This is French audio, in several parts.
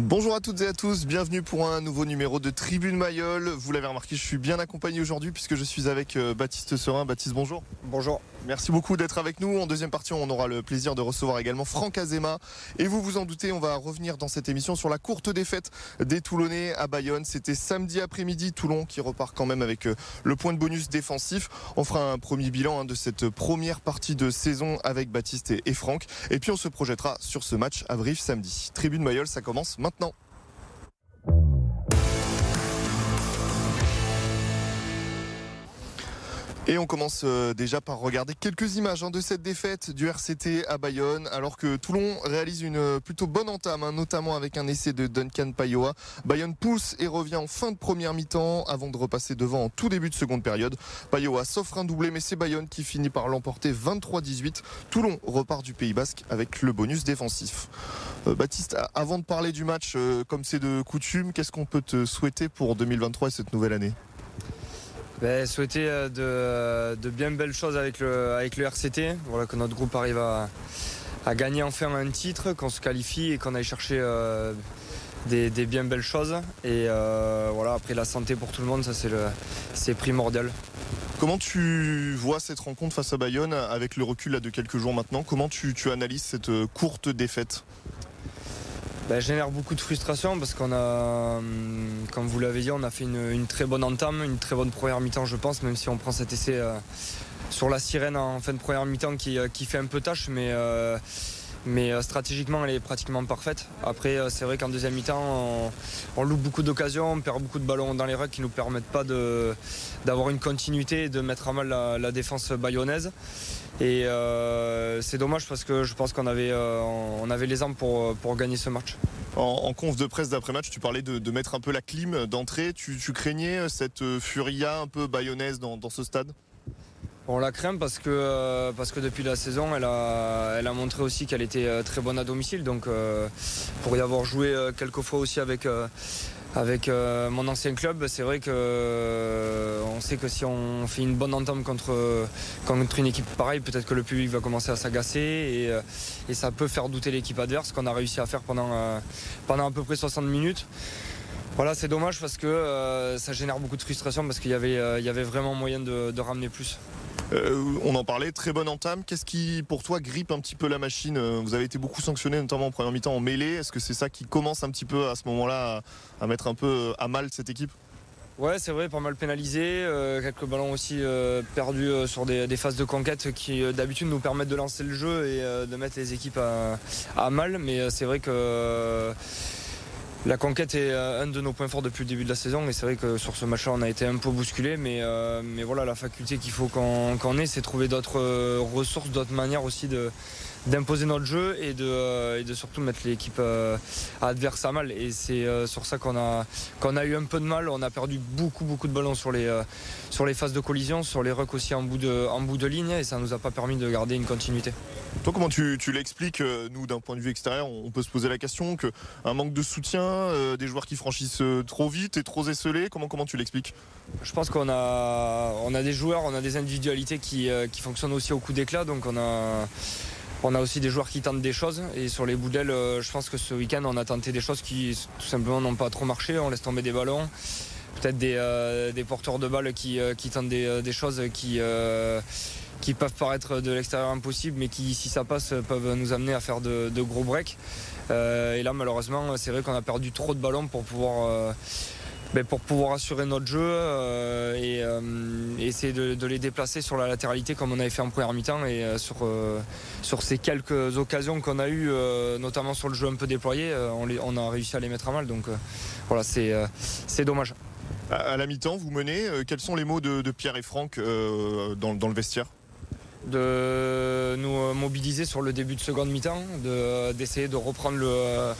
Bonjour à toutes et à tous, bienvenue pour un nouveau numéro de Tribune Mayol. Vous l'avez remarqué, je suis bien accompagné aujourd'hui puisque je suis avec euh, Baptiste Serin. Baptiste, bonjour. Bonjour. Merci beaucoup d'être avec nous. En deuxième partie, on aura le plaisir de recevoir également Franck Azema. Et vous vous en doutez, on va revenir dans cette émission sur la courte défaite des Toulonnais à Bayonne. C'était samedi après-midi, Toulon qui repart quand même avec euh, le point de bonus défensif. On fera un premier bilan hein, de cette première partie de saison avec Baptiste et Franck. Et puis on se projettera sur ce match à Brive samedi. Tribune Mayol, ça commence maintenant. Et on commence euh, déjà par regarder quelques images hein, de cette défaite du RCT à Bayonne, alors que Toulon réalise une euh, plutôt bonne entame, hein, notamment avec un essai de Duncan Payoa. Bayonne pousse et revient en fin de première mi-temps avant de repasser devant en tout début de seconde période. Payoa s'offre un doublé, mais c'est Bayonne qui finit par l'emporter 23-18. Toulon repart du Pays Basque avec le bonus défensif. Euh, Baptiste, avant de parler du match, comme c'est de coutume, qu'est-ce qu'on peut te souhaiter pour 2023 et cette nouvelle année? Ben, souhaiter euh, de, bien belles choses avec le, RCT. Que notre groupe arrive à, gagner enfin un titre, qu'on se qualifie et qu'on aille chercher euh, des, bien belles choses. Et euh, voilà, après la santé pour tout le monde, ça c'est primordial. Comment tu vois cette rencontre face à Bayonne avec le recul de quelques jours maintenant? Comment tu analyses cette courte défaite? Ben, génère beaucoup de frustration parce qu'on a, hum, comme vous l'avez dit, on a fait une, très bonne entame, une très bonne première mi-temps, je pense, même si on prend cet essai euh, sur la sirène en fin de première mi-temps qui, euh, fait un peu tâche, mais. Euh, mais stratégiquement elle est pratiquement parfaite. Après c'est vrai qu'en deuxième mi-temps on, loupe beaucoup d'occasions, on perd beaucoup de ballons dans les rucks qui ne nous permettent pas d'avoir une continuité et de mettre à mal la, défense bayonnaise. Et euh, c'est dommage parce que je pense qu'on avait, euh, on avait les armes pour, pour gagner ce match. En, conf de presse d'après-match, tu parlais de, mettre un peu la clim d'entrée. Tu, craignais cette furia un peu bayonnaise dans, ce stade? On la craint parce que, parce que depuis la saison, elle a, montré aussi qu'elle était très bonne à domicile. Donc pour y avoir joué quelques fois aussi avec, euh, mon ancien club, c'est vrai que euh, on sait que si on fait une bonne entame contre, une équipe pareille, peut-être que le public va commencer à s'agacer et, euh, ça peut faire douter l'équipe adverse, qu'on a réussi à faire pendant, pendant à peu près 60 minutes. Voilà, c'est dommage parce que ça génère beaucoup de frustration parce qu'il y avait vraiment moyen de ramener plus. Euh, on en parlait, très bonne entame. Qu'est-ce qui, pour toi, grippe un petit peu la machine euh, Vous avez été beaucoup sanctionné, notamment en première mi-temps en mêlée. Est-ce que c'est ça qui commence un petit peu à ce moment-là à, mettre un peu à mal cette équipe? Ouais, c'est vrai, pas mal pénalisé. Euh, quelques ballons aussi perdus sur des, phases de conquête qui d'habitude nous permettent de lancer le jeu et de mettre les équipes à mal. Mais c'est vrai que la conquête est euh, un de nos points forts depuis le début de la saison et c'est vrai que sur ce match-là on a été un peu bousculé mais, euh, voilà la faculté qu'il faut qu'on ait c'est trouver d'autres euh, ressources, d'autres manières aussi de, d'imposer notre jeu et de, euh, de surtout mettre l'équipe euh, adverse à mal. Et c'est euh, sur ça qu'on a, qu'on a eu un peu de mal. On a perdu beaucoup, beaucoup de ballons sur les, sur les phases de collision, sur les rucks aussi en bout, de, en bout de ligne et ça nous a pas permis de garder une continuité. Toi, comment tu, tu l'expliques Nous, d'un point de vue extérieur, on peut se poser la question qu'un manque de soutien, des joueurs qui franchissent trop vite et trop esselés, comment, comment tu l'expliques? Je pense qu'on a, on a des joueurs, on a des individualités qui, qui fonctionnent aussi au coup d'éclat. Donc on a on a aussi des joueurs qui tentent des choses et sur les bouts d'aile, euh, je pense que ce week-end on a tenté des choses qui tout simplement n'ont pas trop marché. On laisse tomber des ballons, peut-être des, euh, porteurs de balles qui, euh, tentent des, choses qui, qui peuvent paraître de l'extérieur impossibles, mais qui, si ça passe, peuvent nous amener à faire de, de gros breaks. et là, malheureusement, c'est vrai qu'on a perdu trop de ballons pour pouvoir ben, pour pouvoir assurer notre jeu euh, et euh, essayer de, les déplacer sur la latéralité comme on avait fait en première mi-temps et euh, sur, sur ces quelques occasions qu'on a eues, notamment sur le jeu un peu déployé, on, a réussi à les mettre à mal. Donc voilà, c'est dommage. À la mi-temps, vous menez. quels sont les mots de, Pierre et Franck dans, le vestiaire? De nous mobiliser sur le début de seconde mi-temps, d'essayer de, reprendre le,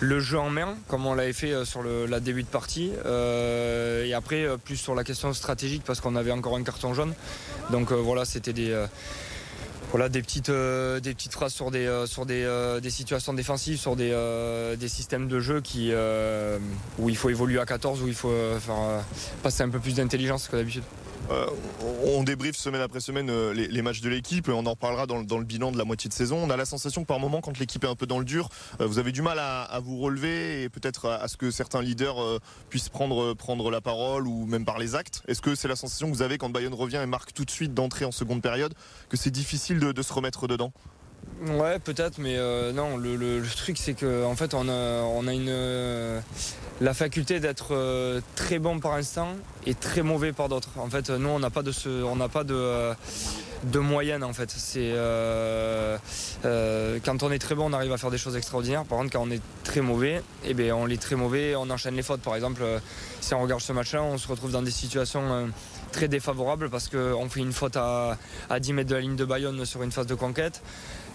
le jeu en main, comme on l'avait fait euh, sur le, la début de partie. Euh, et après, euh, plus sur la question stratégique, parce qu'on avait encore un carton jaune. Donc voilà, c'était des voilà, des, petites, des petites phrases sur des, sur des, des situations défensives, sur des, des systèmes de jeu qui, où il faut évoluer à 14, où il faut passer un peu plus d'intelligence que d'habitude. Euh, on débriefe semaine après semaine euh, les, matchs de l'équipe, on en reparlera dans, le bilan de la moitié de saison. On a la sensation que par moment, quand l'équipe est un peu dans le dur, euh, vous avez du mal à, vous relever et peut-être à, ce que certains leaders puissent prendre, prendre la parole ou même par les actes. Est-ce que c'est la sensation que vous avez quand Bayonne revient et marque tout de suite d'entrée en seconde période, que c'est difficile de se remettre dedans? Ouais, peut-être, mais euh, non, le, truc c'est qu'en en fait on a, une, euh, la faculté d'être euh, très bon par instant et très mauvais par d'autres. En fait, nous on n'a pas de ce, on n'a pas de, de moyenne en fait. C'est quand on est très bon, on arrive à faire des choses extraordinaires. Par contre, quand on est très mauvais, eh bien, on est très mauvais, on enchaîne les fautes. Par exemple, si on regarde ce match-là, on se retrouve dans des situations très défavorable parce qu'on fait une faute à, 10 mètres de la ligne de Bayonne sur une phase de conquête.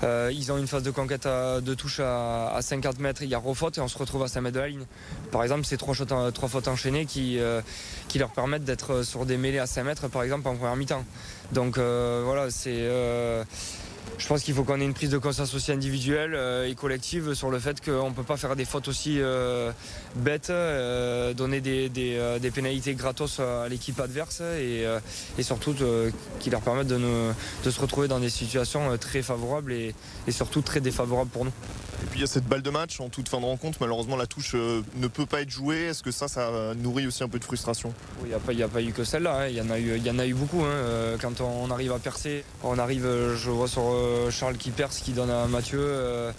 Euh, ils ont une phase de conquête de touche à, 50 mètres, il y a refaute et on se retrouve à 5 mètres de la ligne. Par exemple, c'est trois, trois fautes enchaînées qui, euh, qui leur permettent d'être sur des mêlées à 5 mètres, par exemple, en première mi-temps. Donc euh, voilà, c'est je pense qu'il faut qu'on ait une prise de conscience aussi individuelle euh, et collective sur le fait qu'on ne peut pas faire des fautes aussi euh, bêtes, euh, donner des, pénalités gratos à l'équipe adverse et, surtout qui leur permettent de, de, se retrouver dans des situations très favorables et, surtout très défavorables pour nous. Et puis il y a cette balle de match en toute fin de rencontre. Malheureusement, la touche ne peut pas être jouée. Est-ce que ça, ça nourrit aussi un peu de frustration? Il n'y a, pas eu que celle-là. Hein. Il y, en a eu, y en a eu beaucoup. Hein. Quand on arrive à percer, on arrive, je vois sur Charles qui perce, qui donne à Mathieu. Euh,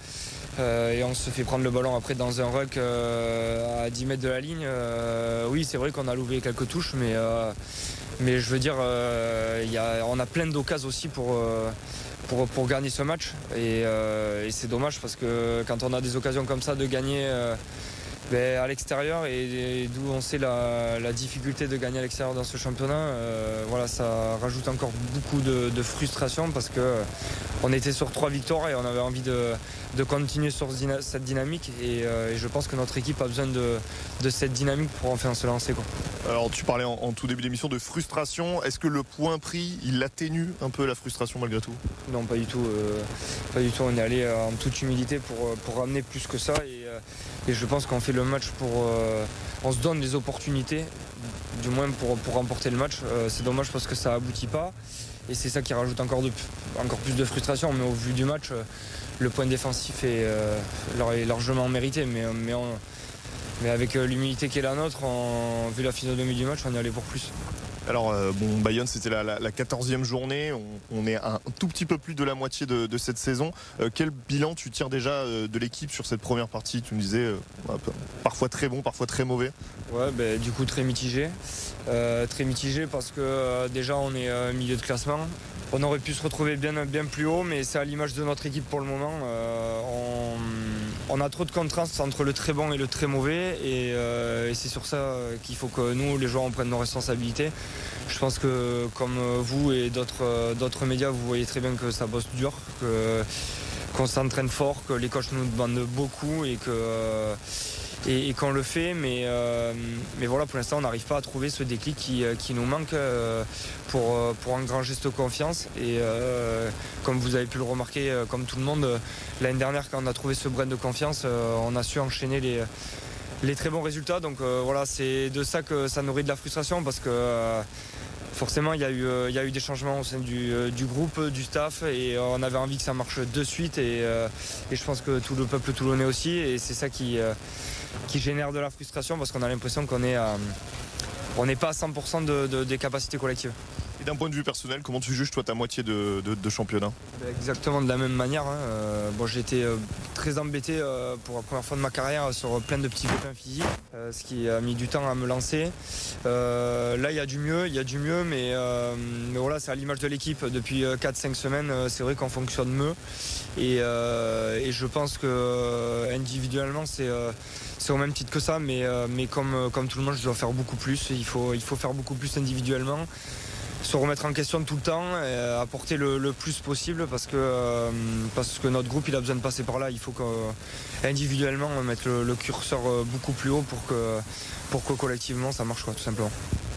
euh, et on se fait prendre le ballon après dans un ruck à 10 mètres de la ligne. oui, c'est vrai qu'on a louvé quelques touches, mais, je veux dire, on a plein d'occasions aussi pour, gagner ce match. Et, c'est dommage parce que quand on a des occasions comme ça de gagner ben, à l'extérieur et, d'où on sait la, difficulté de gagner à l'extérieur dans ce championnat, euh, voilà, ça rajoute encore beaucoup de, frustration parce que euh, on était sur trois victoires et on avait envie de, continuer sur cette dynamique euh, et, je pense que notre équipe a besoin de, cette dynamique pour enfin se lancer. Alors tu parlais en, tout début d'émission de frustration. Est-ce que le point pris, il atténue un peu la frustration malgré tout? Non, pas du tout. pas du tout. On est allé en toute humilité pour, pour ramener plus que ça et, et je pense qu'on fait le match pour. Euh, on se donne des opportunités, du moins pour, pour remporter le match. Euh, c'est dommage parce que ça aboutit pas. Et c'est ça qui rajoute encore, de, encore plus de frustration. Mais au vu du match, euh, le point défensif est, largement mérité. Mais, mais, mais avec l'humilité qui est la nôtre, vu la physionomie du match, on y allait pour plus. Alors, euh, Bayonne, c'était la, 14e journée. On, est un tout petit peu plus de la moitié de, cette saison. Euh, quel bilan tu tires déjà euh, de l'équipe sur cette première partie? Tu me disais parfois très bon, parfois très mauvais. Ouais, ben, du coup, très mitigé. très mitigé parce que déjà, on est milieu de classement. On aurait pu se retrouver bien, bien plus haut, mais c'est à l'image de notre équipe pour le moment. A trop de contrastes entre le très bon et le très mauvais, et, et c'est sur ça qu'il faut que nous, les joueurs, on nos responsabilités. Je pense que comme vous et d'autres médias, vous voyez très bien que ça bosse dur, qu'on s'entraîne fort, que les coachs nous demandent beaucoup et que et, qu'on le fait, mais, euh, mais voilà, pour l'instant, on n'arrive pas à trouver ce déclic qui, euh, nous manque euh, pour, pour engranger cette confiance. Et comme vous avez pu le remarquer, comme tout le monde, l'année dernière, quand on a trouvé ce brin de confiance, on a su enchaîner les, les très bons résultats. Donc voilà, c'est de ça que ça nourrit de la frustration parce que forcément, il y, a eu, il y a eu des changements au sein du, groupe, du staff, et on avait envie que ça marche de suite. Et, je pense que tout le peuple toulonnais aussi, et c'est ça qui, génère de la frustration parce qu'on a l'impression qu'on est on n'est pas à 100% des capacités collectives. Et d'un point de vue personnel, comment tu juges toi ta moitié de, championnat? Ben, Exactement de la même manière. Hein. Euh, bon, j'ai été euh, très embêté euh, pour la première fois de ma carrière sur plein de petits pépins physiques, ce qui a mis du temps à me lancer. là, il y a du mieux, il y a du mieux, mais, voilà, c'est à l'image de l'équipe. Depuis 4-5 semaines, c'est vrai qu'on fonctionne mieux. Et, je pense que individuellement, c'est au même titre que ça, mais, mais comme, comme tout le monde, je dois faire beaucoup plus. Il faut, il faut faire beaucoup plus individuellement se remettre en question tout le temps et apporter le, plus possible parce que, euh, parce que notre groupe il a besoin de passer par là. Il faut qu'individuellement on mette le, curseur euh, beaucoup plus haut pour que, pour que collectivement ça marche quoi, tout simplement.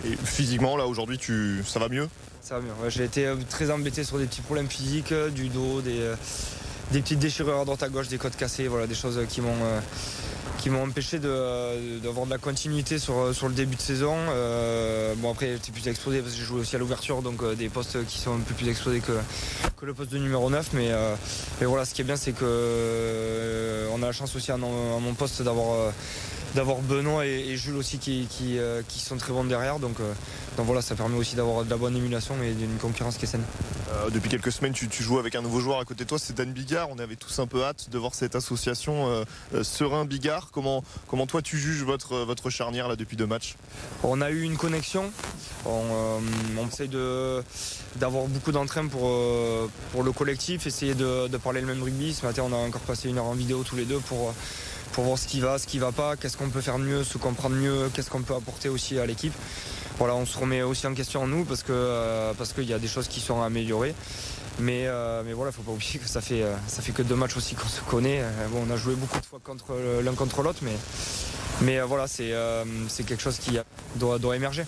Et physiquement là aujourd'hui tu ça va mieux? Ça va mieux. J'ai été euh, très embêté sur des petits problèmes physiques, du dos, des, des petites déchirures à droite à gauche, des côtes cassées, voilà, des choses qui m'ont qui m'ont empêché d'avoir de, la continuité sur, sur le début de saison. bon après j'étais plus explosé parce que j'ai joué aussi à l'ouverture donc des postes qui sont un peu plus explosés que, que le poste de numéro 9 mais, mais voilà ce qui est bien c'est que on a la chance aussi à, mon poste d'avoir d'avoir Benoît et, Jules aussi qui, euh, qui, sont très bons derrière. Donc, euh, donc voilà, ça permet aussi d'avoir de la bonne émulation et d'une concurrence qui est saine. Euh, depuis quelques semaines, tu, joues avec un nouveau joueur à côté de toi, c'est Dan Bigard. On avait tous un peu hâte de voir cette association Serein-Bigard. Comment, comment toi tu juges votre, votre charnière là depuis deux matchs? On a eu une connexion. On, on essaye d'avoir beaucoup d'entrain pour, pour le collectif, essayer de, de, parler le même rugby. Ce matin, on a encore passé une heure en vidéo tous les deux pour pour voir ce qui va, ce qui va pas, qu'est-ce qu'on peut faire mieux, se comprendre mieux, qu'est-ce qu'on peut apporter aussi à l'équipe. Voilà, on se remet aussi en question nous parce que euh, parce qu'il y a des choses qui sont améliorées. Mais, euh, mais voilà, faut pas oublier que ça fait, euh, fait que deux matchs aussi qu'on se connaît. Bon, on a joué beaucoup de fois l'un contre l'autre, mais, voilà, c'est quelque chose qui doit, doit émerger.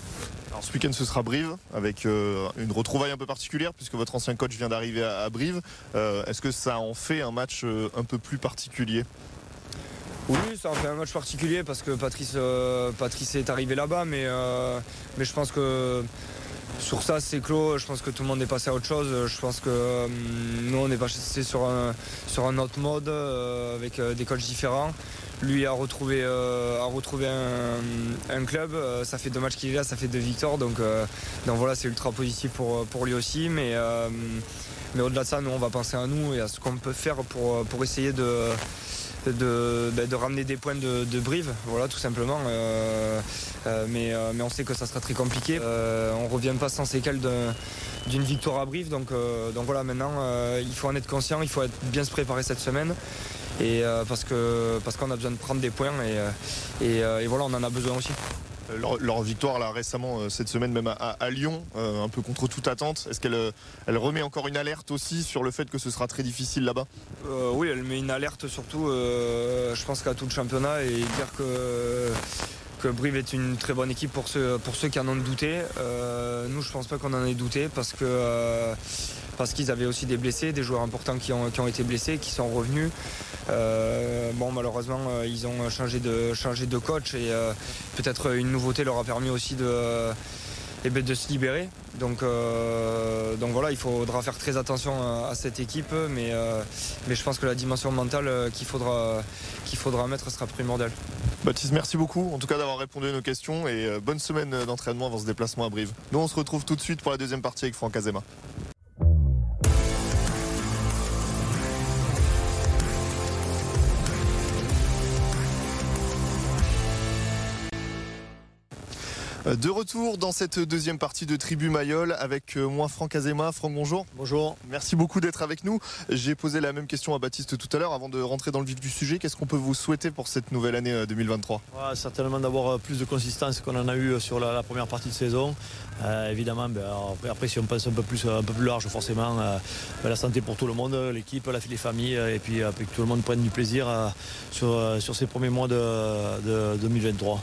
Alors ce week-end ce sera Brive avec une retrouvaille un peu particulière puisque votre ancien coach vient d'arriver à, Brive. Est-ce que ça en fait un match un peu plus particulier? Oui, ça en fait un match particulier parce que Patrice, euh, est arrivé là-bas, mais, euh, mais je pense que sur ça c'est clos. Je pense que tout le monde est passé à autre chose. Je pense que euh, nous on est passé sur un, sur un autre mode avec des coachs différents. Lui a retrouvé, a un, club. ça fait deux matchs qu'il est là, ça fait deux victoires. Donc, donc voilà, c'est ultra positif pour, lui aussi. Mais, au-delà de ça, nous on va penser à nous et à ce qu'on peut faire pour essayer de ben, de, ramener des points de, Brive, voilà tout simplement. Euh, euh, mais, euh, mais on sait que ça sera très compliqué. on revient pas sans séquelles d'une victoire à Brive. Donc, donc voilà, maintenant, il faut en être conscient, il faut bien se préparer cette semaine. Et parce que parce qu'on a besoin de prendre des points et, et voilà, on en a besoin aussi. Euh, leur, victoire là récemment euh, cette semaine même à, Lyon, euh, un peu contre toute attente. Est-ce qu'elle elle remet encore une alerte aussi sur le fait que ce sera très difficile là-bas? Oui, elle met une alerte surtout, je pense qu'à tout le championnat et dire que que Brive est une très bonne équipe pour ceux, pour ceux qui en ont douté. nous, je pense pas qu'on en ait douté parce que parce qu'ils avaient aussi des blessés, des joueurs importants qui ont, été blessés, qui sont revenus. Euh, bon, malheureusement, euh, ils ont changé de, coach et euh, peut-être une nouveauté leur a permis aussi de, eh ben, se libérer. Donc, donc voilà, il faudra faire très attention à, cette équipe, mais, mais je pense que la dimension mentale qu'il faudra, qu'il faudra mettre sera primordiale. Baptiste, merci beaucoup en tout cas d'avoir répondu à nos questions et bonne semaine d'entraînement avant ce déplacement à Brive. Nous, on se retrouve tout de suite pour la deuxième partie avec Franck Azema. De retour dans cette deuxième partie de Tribu Mayol avec euh, moi Franck Azema. Franck, bonjour. Bonjour. Merci beaucoup d'être avec nous. J'ai posé la même question à Baptiste tout à l'heure avant de rentrer dans le vif du sujet. Qu'est-ce qu'on peut vous souhaiter pour cette nouvelle année 2023 euh, Certainement d'avoir euh, plus de consistance qu'on en a eu sur la, première partie de saison. évidemment, ben, après, si on pense un peu plus, un peu plus large, forcément, ben, la santé pour tout le monde, l'équipe, les familles, et puis, que tout le monde prenne du plaisir sur, sur ces premiers mois de, de 2023.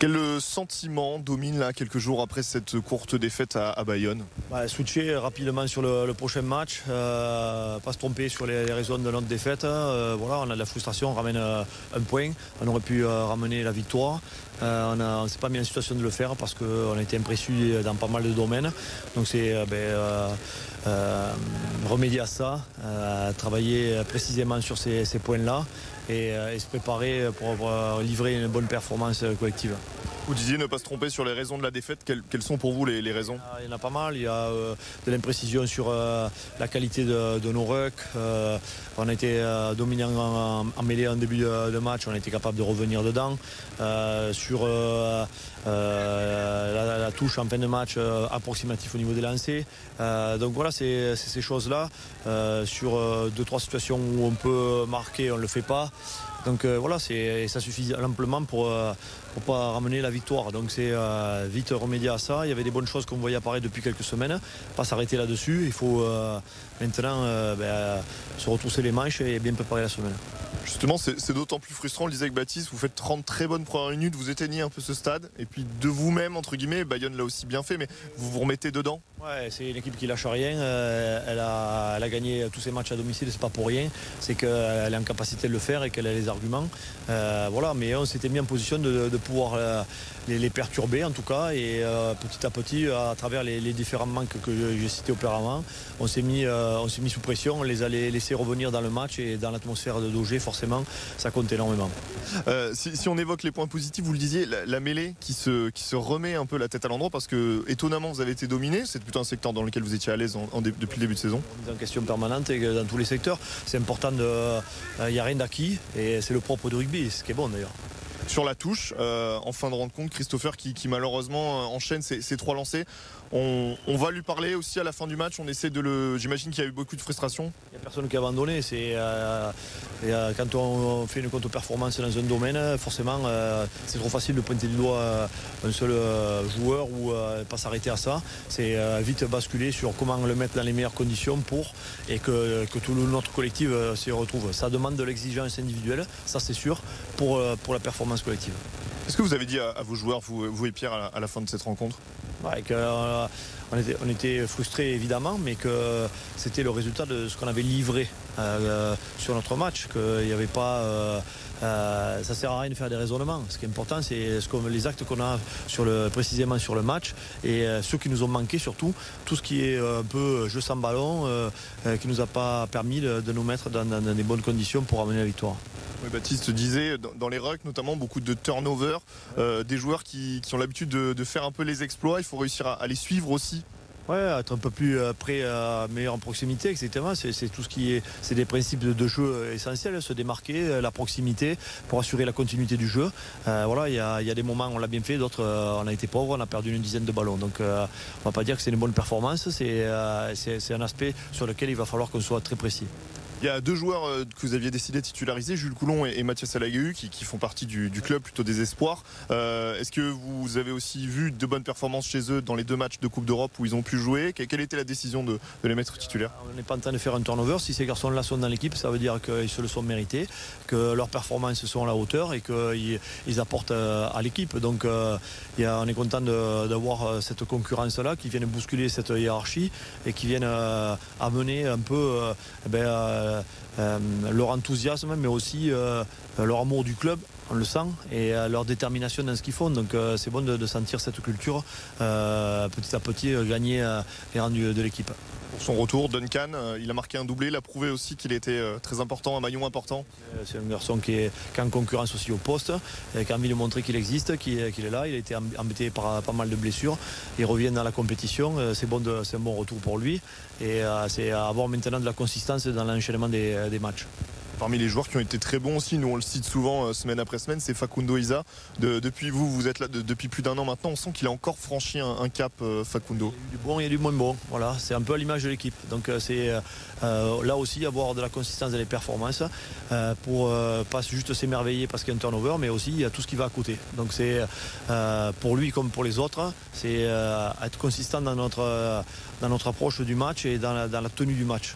Quel sentiment domine là quelques jours après cette courte défaite à, Bayonne? Bah, Switcher rapidement sur le, prochain match, euh, pas se tromper sur les, raisons de notre défaite. Euh, voilà, on a de la frustration, on ramène euh, un point, on aurait pu ramener la victoire. on ne s'est pas mis en situation de le faire parce qu'on a été imprécieux dans pas mal de domaines. Donc c'est ben, remédier à ça, travailler précisément sur ces points-là euh, et, se préparer pour livrer une bonne performance collective. Vous disiez ne pas se tromper sur les raisons de la défaite. Quelles, sont pour vous les, raisons? Il y en a pas mal. Il y a euh, de l'imprécision sur euh, la qualité de, nos rucks. on a été dominant en, mêlée en début de, match. On a été capable de revenir dedans. sur la, touche en fin de match approximatif au niveau des lancers. donc voilà, c'est ces choses-là. sur deux, trois situations où on peut marquer, on ne le fait pas. Donc euh, voilà, ça suffit amplement pour ne euh, pas ramener la victoire. Donc c'est euh, vite remédier à ça. Il y avait des bonnes choses qu'on voyait apparaître depuis quelques semaines. Pas s'arrêter là-dessus. Il faut maintenant ben, se retrousser les manches et bien préparer la semaine. Justement, c'est d'autant plus frustrant, le disait avec Baptiste, vous faites 30 très bonnes premières minutes, vous éteignez un peu ce stade, et puis de vous-même, entre guillemets, Bayonne l'a aussi bien fait, mais vous vous remettez dedans Ouais, c'est une équipe qui lâche rien. Elle, a, elle, a, gagné tous ses matchs à domicile, c'est pas pour rien. C'est qu'elle est en capacité de le faire et qu'elle a les arguments. Euh, voilà, mais on s'était mis en position de, de pouvoir euh, les, les, perturber en tout cas. Et euh, petit à petit, à travers les, les différents manques que j'ai cités auparavant, on s'est mis, on s'est mis sous pression. On les a laissés revenir dans le match et dans l'atmosphère de Dogé, forcément, ça compte énormément. Si, si, on évoque les points positifs, vous le disiez, la, la, mêlée qui se, qui se remet un peu la tête à l'endroit parce que étonnamment vous avez été dominé. C'est plutôt un secteur dans lequel vous étiez à l'aise depuis le début de saison. En question permanente et dans tous les secteurs. C'est important. Il n'y a rien d'acquis et c'est le propre du rugby, ce qui est bon d'ailleurs sur la touche euh, en fin de rencontre. Christopher qui, malheureusement euh, enchaîne ses, trois lancers. On, va lui parler aussi à la fin du match. On essaie de le. J'imagine qu'il y a eu beaucoup de frustration. Il n'y a personne qui a abandonné. C'est euh, quand on fait une contre-performance dans un domaine, forcément, c'est trop facile de pointer du doigt un seul joueur ou pas s'arrêter à ça. C'est vite basculer sur comment le mettre dans les meilleures conditions pour et que, que tout notre collectif s'y retrouve. Ça demande de l'exigence individuelle, ça c'est sûr, pour, pour la performance collective. Est-ce que vous avez dit à, à vos joueurs, vous, vous, et Pierre, à la, à la fin de cette rencontre? Ouais, que, euh, on, était, on était frustrés évidemment, mais que c'était le résultat de ce qu'on avait livré euh, sur notre match, qu'il n'y avait pas. Euh, euh, ça sert à rien de faire des raisonnements. Ce qui est important, c'est ce les actes qu'on a sur le, précisément sur le match et euh, ceux qui nous ont manqué surtout, tout ce qui est un peu jeu sans ballon, euh, qui nous a pas permis de, nous mettre dans, des bonnes conditions pour amener la victoire. Oui, Baptiste disait dans, les rucks notamment beaucoup de turnover, euh, des joueurs qui, ont l'habitude de, faire un peu les exploits. Il faut réussir à les suivre aussi. Ouais, être un peu plus près, euh, meilleur en proximité, etc. C'est tout ce qui est, c'est des principes de, jeu essentiels, se démarquer, la proximité pour assurer la continuité du jeu. Euh, voilà, il y a, y a, des moments où on l'a bien fait, d'autres euh, on a été pauvre, on a perdu une dizaine de ballons. Donc euh, on va pas dire que c'est une bonne performance, c'est un aspect sur lequel il va falloir qu'on soit très précis. Il y a deux joueurs que vous aviez décidé de titulariser, Jules Coulon et, Mathias Alagueu, qui, font partie du, club, plutôt des espoirs. Euh, Est-ce que vous avez aussi vu de bonnes performances chez eux dans les deux matchs de Coupe d'Europe où ils ont pu jouer? Quelle était la décision de, les mettre titulaires? On n'est pas en train de faire un turnover. Si ces garçons-là sont dans l'équipe, ça veut dire qu'ils se le sont mérités, que leurs performances sont à la hauteur et qu'ils ils apportent à l'équipe. Donc euh, on est content d'avoir cette concurrence-là qui vienne bousculer cette hiérarchie et qui euh, amener un peu euh, ben, euh, leur enthousiasme, mais aussi euh, leur amour du club on le sent et euh, leur détermination dans ce qu'ils font. Donc euh, c'est bon de, de, sentir cette culture euh, petit à petit gagner les rendus de l'équipe. Pour son retour, Duncan, il a marqué un doublé, il a prouvé aussi qu'il était très important, un maillon important. C'est un garçon qui est, qui est, en concurrence aussi au poste, qui a envie de montrer qu'il existe, qu'il est, là. Il a été embêté par pas mal de blessures. Il revient dans la compétition, c'est bon un bon retour pour lui. Et c'est avoir maintenant de la consistance dans l'enchaînement des, des matchs parmi les joueurs qui ont été très bons aussi, nous on le cite souvent euh, semaine après semaine, c'est Facundo Isa. De, depuis vous, vous êtes là de, depuis plus d'un an maintenant, on sent qu'il a encore franchi un, cap euh, Facundo. Il y a du bon et du moins bon, voilà, c'est un peu à l'image de l'équipe. Donc euh, c'est euh, là aussi avoir de la consistance dans les performances euh, pour pas juste s'émerveiller parce qu'il y a un turnover, mais aussi il y a tout ce qui va à côté. Donc c'est pour lui comme pour les autres, c'est être consistant dans notre, approche du match et dans la tenue du match.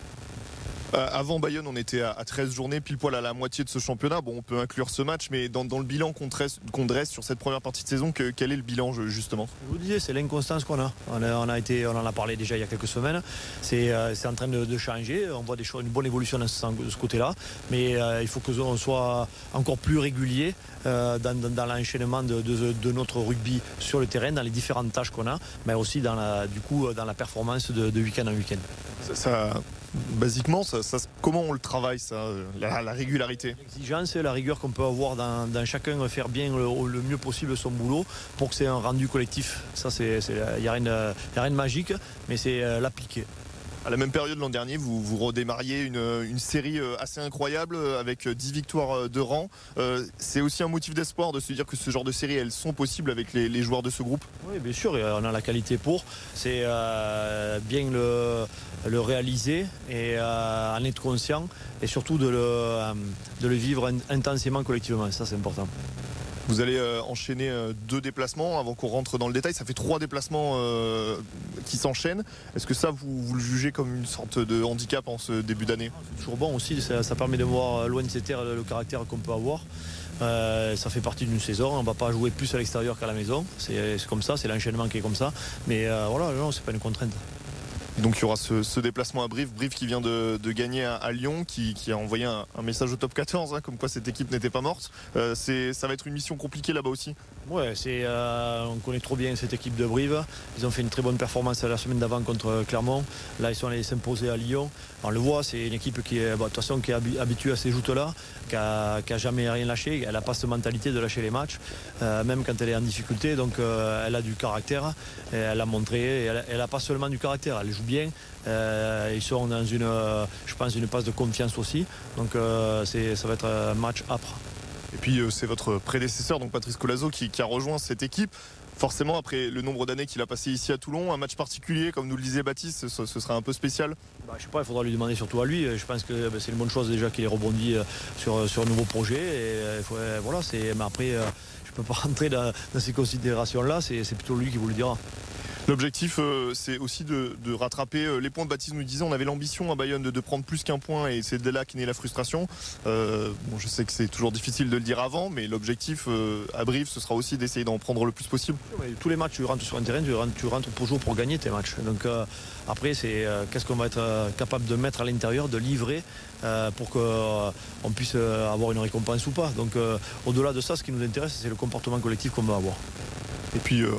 Euh, avant Bayonne, on était à, à, 13 journées, pile poil à la moitié de ce championnat. Bon, on peut inclure ce match, mais dans, dans le bilan qu'on dresse, qu dresse, sur cette première partie de saison, que, quel est le bilan justement? Je vous disais, c'est l'inconstance qu'on a. On, a. on, a. été, on en a parlé déjà il y a quelques semaines. C'est euh, en train de, de, changer. On voit des choses, une bonne évolution de ce, ce côté-là, mais euh, il faut que l'on soit encore plus régulier dans, dans, dans l'enchaînement de, de, de, notre rugby sur le terrain, dans les différentes tâches qu'on a, mais aussi dans la, du coup dans la performance de, week-end en week-end. Ça, ça, basiquement, ça, ça, comment on le travaille, ça, la, la régularité? L'exigence et la rigueur qu'on peut avoir dans, dans, chacun faire bien le, le, mieux possible son boulot pour que c'est un rendu collectif. Ça, il n'y a, a, rien de magique, mais c'est euh, l'appliquer. À la même période l'an dernier, vous, vous redémarriez une, une, série euh, assez incroyable euh, avec 10 victoires de rang. Euh, c'est aussi un motif d'espoir de se dire que ce genre de séries, elles sont possibles avec les, les, joueurs de ce groupe? Oui, bien sûr, on a la qualité pour. C'est euh, bien le, le, réaliser et euh, en être conscient et surtout de le, de le vivre intensément collectivement. Ça, c'est important. Vous allez euh, enchaîner euh, deux déplacements avant qu'on rentre dans le détail. Ça fait trois déplacements euh, qui s'enchaînent. Est-ce que ça, vous, vous, le jugez comme une sorte de handicap en ce début d'année? C'est toujours bon aussi. Ça, ça, permet de voir loin de ses terres le, le caractère qu'on peut avoir. ça fait partie d'une saison. On ne va pas jouer plus à l'extérieur qu'à la maison. C'est comme ça, c'est l'enchaînement qui est comme ça. Mais voilà, non, c'est pas une contrainte. Donc il y aura ce, déplacement à Brive, Brive qui vient de, gagner à, Lyon, qui, a envoyé un, message au top 14, hein, comme quoi cette équipe n'était pas morte. Euh, ça va être une mission compliquée là-bas aussi. Ouais, euh, on connaît trop bien cette équipe de Brive. Ils ont fait une très bonne performance la semaine d'avant contre Clermont. Là, ils sont allés s'imposer à Lyon. On le voit, c'est une équipe qui est, toute façon, qui est habituée à ces joutes-là, qui a, jamais rien lâché. Elle n'a pas cette mentalité de lâcher les matchs, euh, même quand elle est en difficulté. Donc, elle a du caractère. elle a montré. Elle n'a pas seulement du caractère. Elle joue bien. Euh, ils sont dans une, euh, je pense, une passe de confiance aussi. Donc euh, ça va être un match âpre. Et puis c'est votre prédécesseur, donc Patrice Colazo, qui, a rejoint cette équipe. Forcément, après le nombre d'années qu'il a passé ici à Toulon, un match particulier, comme nous le disait Baptiste, ce, sera un peu spécial. Bah, je sais pas, il faudra lui demander surtout à lui. Je pense que bah, c'est une bonne chose déjà qu'il ait rebondi sur, sur un nouveau projet. Et, voilà, mais après, je ne peux pas rentrer dans, dans ces considérations-là. C'est plutôt lui qui vous le dira. L'objectif, euh, c'est aussi de, rattraper euh, les points de Baptiste nous disait. On avait l'ambition à Bayonne de, prendre plus qu'un point et c'est de là qu'est née la frustration. Euh, je sais que c'est toujours difficile de le dire avant, mais l'objectif à Brive, ce sera aussi d'essayer d'en prendre le plus possible. tous les matchs, tu rentres sur un terrain, tu rentres, pour jouer pour gagner tes matchs. Donc après, c'est qu'est-ce qu'on va être capable de mettre à l'intérieur, de livrer pour qu'on puisse avoir une récompense ou pas. Donc au-delà de ça, ce qui nous intéresse, c'est le comportement collectif qu'on va avoir. Et puis euh,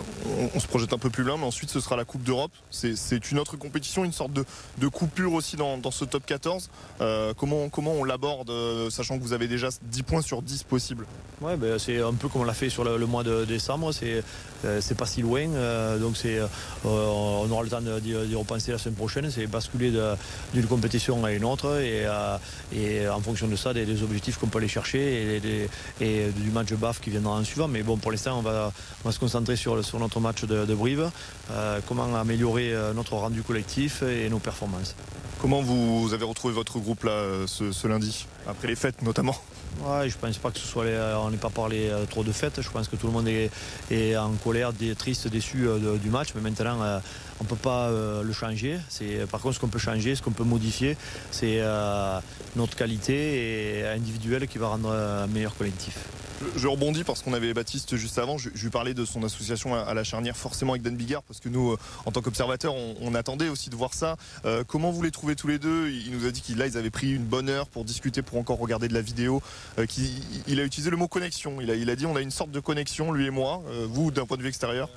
on, se projette un peu plus loin, mais ensuite ce sera la Coupe d'Europe. C'est une autre compétition, une sorte de, coupure aussi dans, ce top 14. Euh, comment, comment on l'aborde, euh, sachant que vous avez déjà 10 points sur 10 possibles? Ouais, ben, c'est un peu comme on l'a fait sur le, mois de décembre. C'est pas si loin, donc on aura le temps d'y repenser la semaine prochaine. C'est basculer d'une compétition à une autre et, et en fonction de ça, des, objectifs qu'on peut aller chercher et, du match BAF qui viendra en suivant. Mais bon, pour l'instant, on va, on va se concentrer sur, sur notre match de, Brive, euh, comment améliorer euh, notre rendu collectif et nos performances? Comment vous avez retrouvé votre groupe là euh, ce, lundi, après les fêtes notamment? Ouais, je pense pas que ce soit on n'ait pas parlé trop de fêtes. Je pense que tout le monde est, est en colère, triste, déçu du match. Mais maintenant, on ne peut pas le changer. par contre ce qu'on peut changer, ce qu'on peut modifier, c'est notre qualité individuelle qui va rendre un meilleur collectif. Je, rebondis parce qu'on avait Baptiste juste avant. Je, lui parlais de son association à, la charnière, forcément avec Dan Bigard, parce que nous, euh, en tant qu'observateurs, on, attendait aussi de voir ça. Euh, comment vous les trouvez tous les deux? Il nous a dit qu'il ils avaient pris une bonne heure pour discuter, pour encore regarder de la vidéo. Euh, il, a utilisé le mot connexion. Il a, il a, dit on a une sorte de connexion, lui et moi. vous, d'un point de vue extérieur?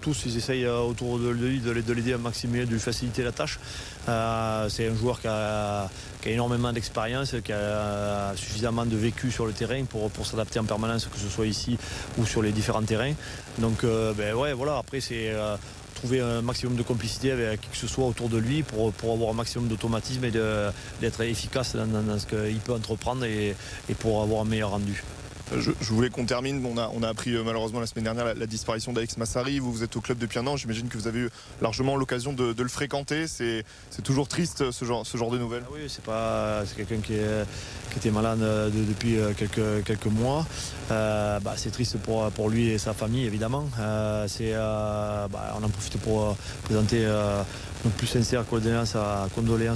Tous, ils essayent autour de lui de, l'aider à maximiser, de lui faciliter la tâche. C'est un joueur qui a, énormément d'expérience, qui a suffisamment de vécu sur le terrain pour, pour s'adapter en permanence que ce soit ici ou sur les différents terrains. Donc euh, ben voilà, après c'est euh, trouver un maximum de complicité avec qui que ce soit autour de lui pour, pour avoir un maximum d'automatisme et d'être efficace dans, ce qu'il peut entreprendre et pour avoir un meilleur rendu. Je, voulais qu'on termine. On a, on a appris euh, malheureusement la semaine dernière la, disparition d'Alex Massari. Vous, êtes au club depuis un an. J'imagine que vous avez eu largement l'occasion de, le fréquenter. C'est toujours triste ce genre, ce genre de nouvelles. Ah oui, c'est pas quelqu'un qui, était malade euh, depuis euh, quelques, quelques mois. bah, c'est triste pour, pour lui et sa famille évidemment. bah, on en profite pour présenter notre plus sincère condoléances à,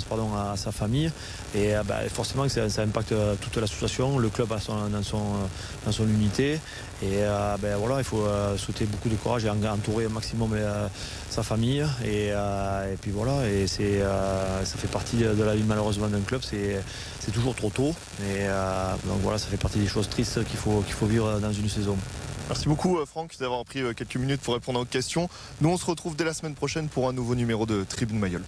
pardon, à sa famille. Et bah, forcément ça, ça impacte toute l'association, le club dans son dans son unité. Et euh, ben, voilà, il faut euh, souhaiter beaucoup de courage et entourer au maximum euh, sa famille. Et, puis voilà, et ça fait partie de la vie malheureusement d'un club. C'est, c'est toujours trop tôt. Et donc voilà, ça fait partie des choses tristes qu'il faut, qu'il faut vivre dans une saison. Merci beaucoup Franck d'avoir pris quelques minutes pour répondre à vos questions. Nous on se retrouve dès la semaine prochaine pour un nouveau numéro de Tribune Mayol.